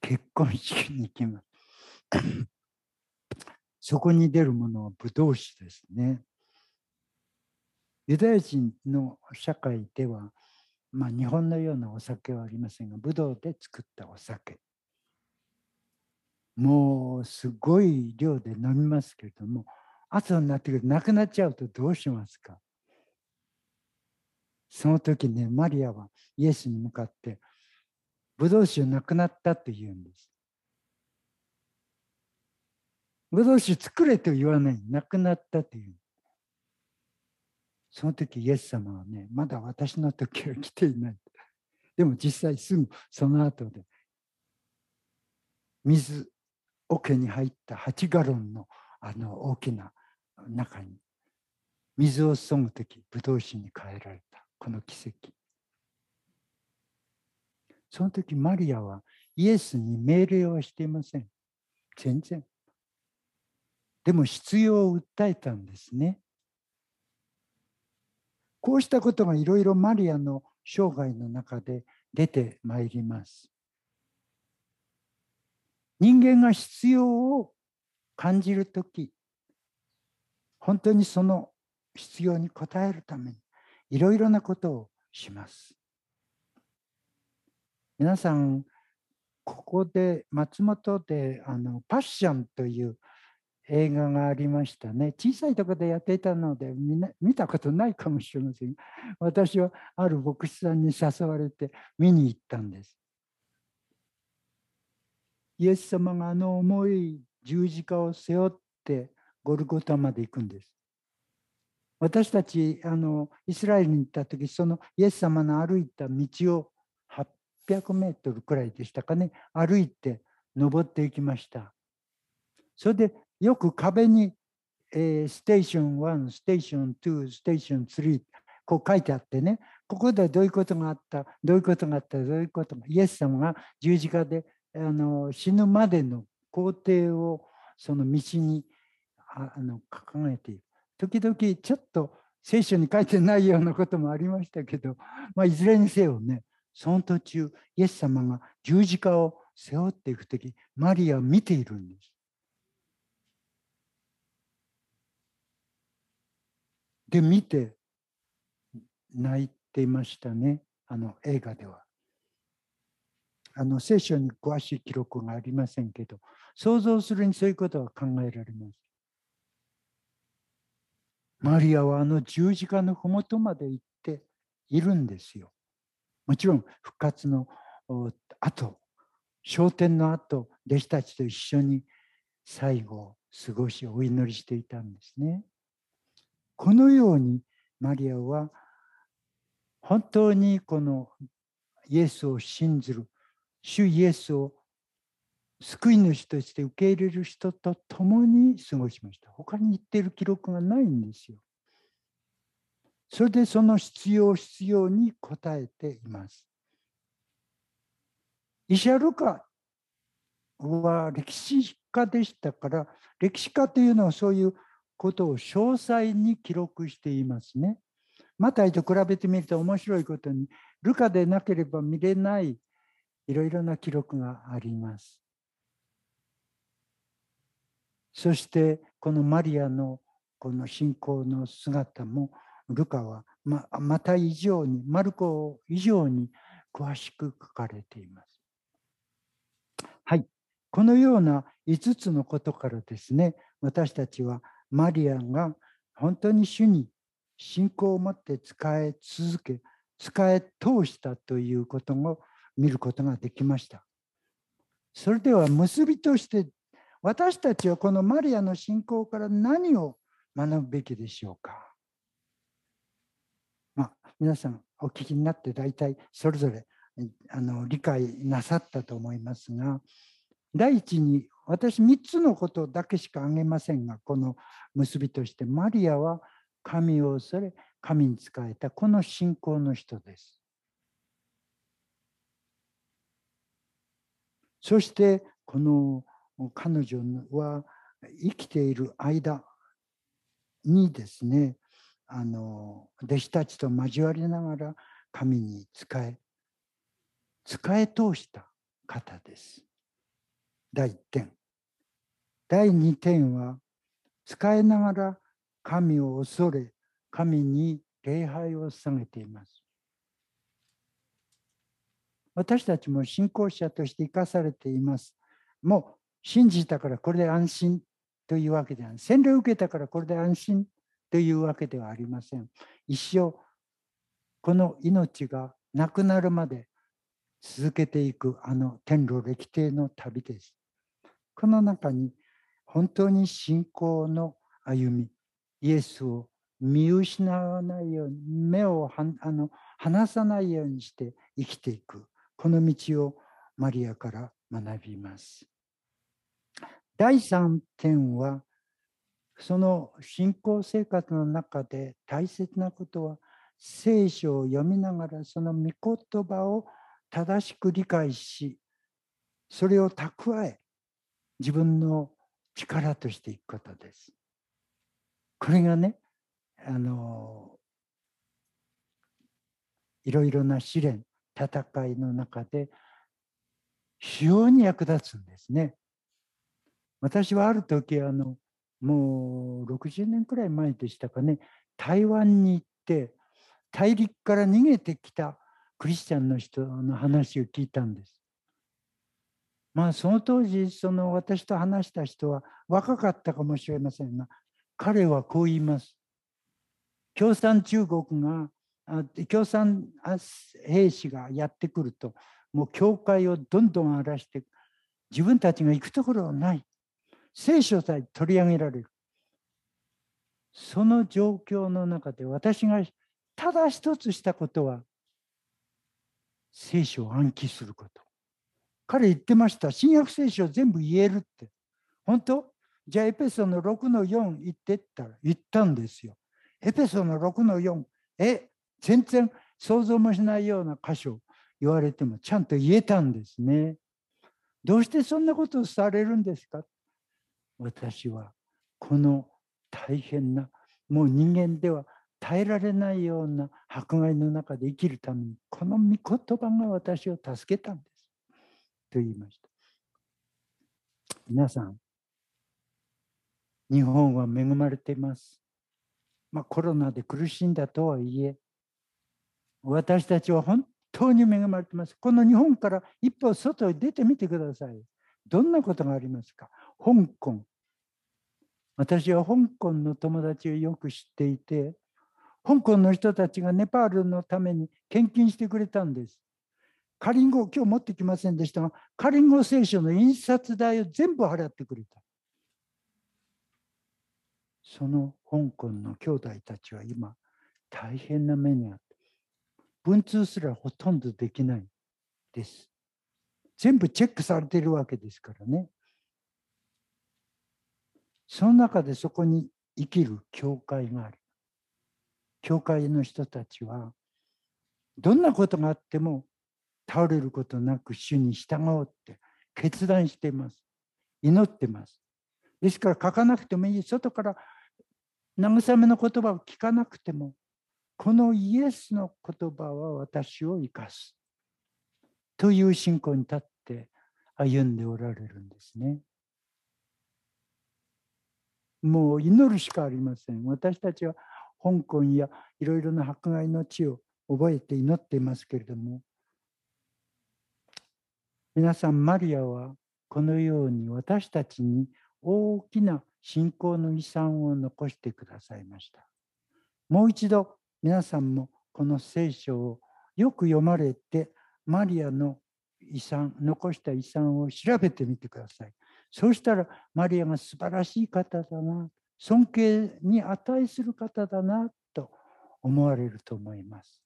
結婚式に行きます。そこに出るものはブドウ酒ですね。ユダヤ人の社会ではまあ、日本のようなお酒はありませんがブドウで作ったお酒。もうすごい量で飲みますけれども朝になってくるとなくなっちゃうとどうしますか？その時ねマリアはイエスに向かってブドウ酒なくなったと言うんです。ブドウ酒作れと言わない。なくなったというその時イエス様はね、まだ私の時は来ていない。でも実際すぐその後で、水桶に入った8ガロンのあの大きな中に水を注ぐ時ブドウ酒に変えられたこの奇跡。その時マリアはイエスに命令はしていません。全然。でも必要を訴えたんですね。こうしたことがいろいろマリアの生涯の中で出てまいります。人間が必要を感じるとき、本当にその必要に応えるためにいろいろなことをします。皆さん、ここで松本であのパッションという映画がありましたね。小さいとこでやっていたのでみんな見たことないかもしれません。私はある牧師さんに誘われて見に行ったんです。イエス様があの重い十字架を背負ってゴルゴタまで行くんです。私たちあのイスラエルに行った時そのイエス様の歩いた道を800メートルくらいでしたかね歩いて登っていきました。それでよく壁に、えー、ステーション1、ステーション2、ステーション3、こう書いてあってね、ここでどういうことがあった、どういうことがあった、どういうことが、イエス様が十字架であの死ぬまでの工程をその道にあの掲げている。時々ちょっと聖書に書いてないようなこともありましたけど、まあ、いずれにせよねその途中イエス様が十字架を背負っていく時マリアは見ているんです。で見て泣いていましたねあの映画では。あの聖書に詳しい記録がありませんけど想像するにそういうことは考えられます。マリアはあの十字架の麓まで行っているんですよ。もちろん復活の後、昇天の後、弟子たちと一緒に最後を過ごしお祈りしていたんですね。このようにマリアは本当にこのイエスを信ずる主イエスを救い主として受け入れる人と共に過ごしました。他に言ってる記録がないんですよ。それでその必要必要に応えています。イシャルカは歴史家でしたから歴史家というのはそういうことを詳細に記録していますね。マタイと比べてみると面白いことにルカでなければ見れないいろいろな記録があります。そしてこのマリアのこの信仰の姿もルカはままた以上にマルコ以上に詳しく書かれています。はい、このような5つのことからですね私たちはマリアが本当に主に信仰を持って使え続け使え通したということを見ることができました。それでは結びとして私たちはこのマリアの信仰から何を学ぶべきでしょうか、まあ、皆さんお聞きになって大体それぞれあの理解なさったと思いますが第一に私3つのことだけしか挙げませんがこの結びとしてマリアは神を恐れ神に仕えたこの信仰の人です。そしてこの彼女は生きている間にですねあの弟子たちと交わりながら神に仕え仕え通した方です。第1点。第2点は仕えながら神を恐れ神に礼拝を捧げています。私たちも信仰者として生かされています。もう信じたからこれで安心というわけではない。洗礼を受けたからこれで安心というわけではありません。一生この命がなくなるまで続けていくあの天路歴定の旅です。この中に本当に信仰の歩み、イエスを見失わないように、目をはあの離さないようにして生きていく、この道をマリアから学びます。第3点はその信仰生活の中で大切なことは聖書を読みながらその御言葉を正しく理解しそれを蓄え自分の力としていくことです。これがねあのいろいろな試練戦いの中で非常に役立つんですね。私はある時あのもう60年くらい前でしたかね台湾に行って大陸から逃げてきたクリスチャンの人の話を聞いたんです。まあその当時その私と話した人は若かったかもしれませんが彼はこう言います。共産中国が共産兵士がやってくるともう教会をどんどん荒らして自分たちが行くところはない聖書さえ取り上げられる。その状況の中で私がただ一つしたことは聖書を暗記すること。彼言ってました。新約聖書全部言えるって。本当？じゃあエペソの6の4言ってったら言ったんですよ。エペソの6の4。え、全然想像もしないような箇所言われてもちゃんと言えたんですね。どうしてそんなことをされるんですか？私はこの大変なもう人間では耐えられないような迫害の中で生きるためにこの御言葉が私を助けたんですと言いました。皆さん日本は恵まれています。まあコロナで苦しんだとはいえ私たちは本当に恵まれています。この日本から一歩外へ出てみてください。どんなことがありますか？香港。私は香港の友達をよく知っていて香港の人たちがネパールのために献金してくれたんです。カリンゴ今日持ってきませんでしたがカリンゴ聖書の印刷代を全部払ってくれた。その香港の兄弟たちは今大変な目にあって文通すらほとんどできないです。全部チェックされているわけですからね。その中でそこに生きる教会がある。教会の人たちはどんなことがあっても倒れることなく主に従おうって決断しています。祈ってます。ですから書かなくてもいい。外から慰めの言葉を聞かなくてもこのイエスの言葉は私を生かすという信仰に立って歩んでおられるんですね。もう祈るしかありません。私たちは香港やいろいろな迫害の地を覚えて祈っていますけれども皆さんマリアはこのように私たちに大きな信仰の遺産を残してくださいました。もう一度皆さんもこの聖書をよく読まれてマリアの遺産残した遺産を調べてみてください。そうしたらマリアが素晴らしい方だな尊敬に値する方だなと思われると思います。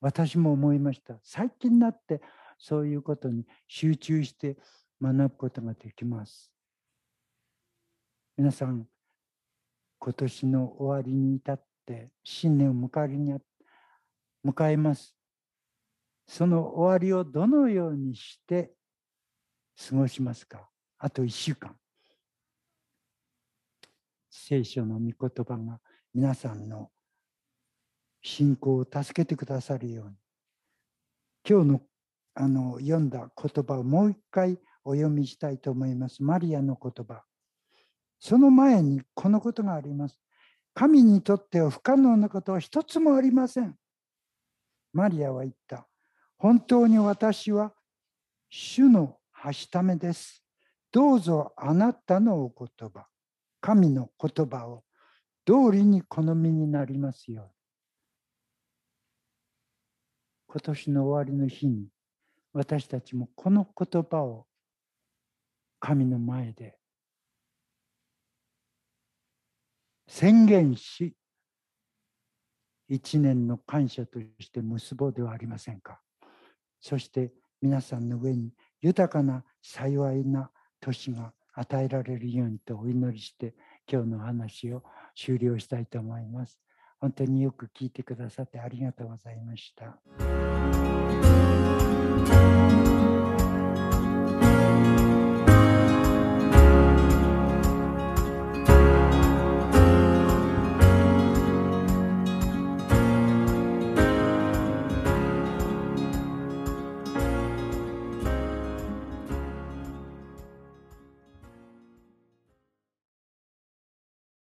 私も思いました。最近になってそういうことに集中して学ぶことができます。皆さん、今年の終わりに至って新年を迎えに迎えます。その終わりをどのようにして過ごしますか？あと1週間。聖書の御言葉が皆さんの信仰を助けてくださるように今日のあの読んだ言葉をもう一回お読みしたいと思います。マリアの言葉。その前にこのことがあります。神にとっては不可能なことは一つもありません。マリアは言った。本当に私は主のはしためです。どうぞあなたのお言葉。神の言葉を通りに好みになりますように。今年の終わりの日に私たちもこの言葉を神の前で宣言し一年の感謝として結ぼうではありませんかそして皆さんの上に豊かな幸いな年が与えられるようにとお祈りして今日の話を終了したいと思います。本当によく聞いてくださってありがとうございました。thank you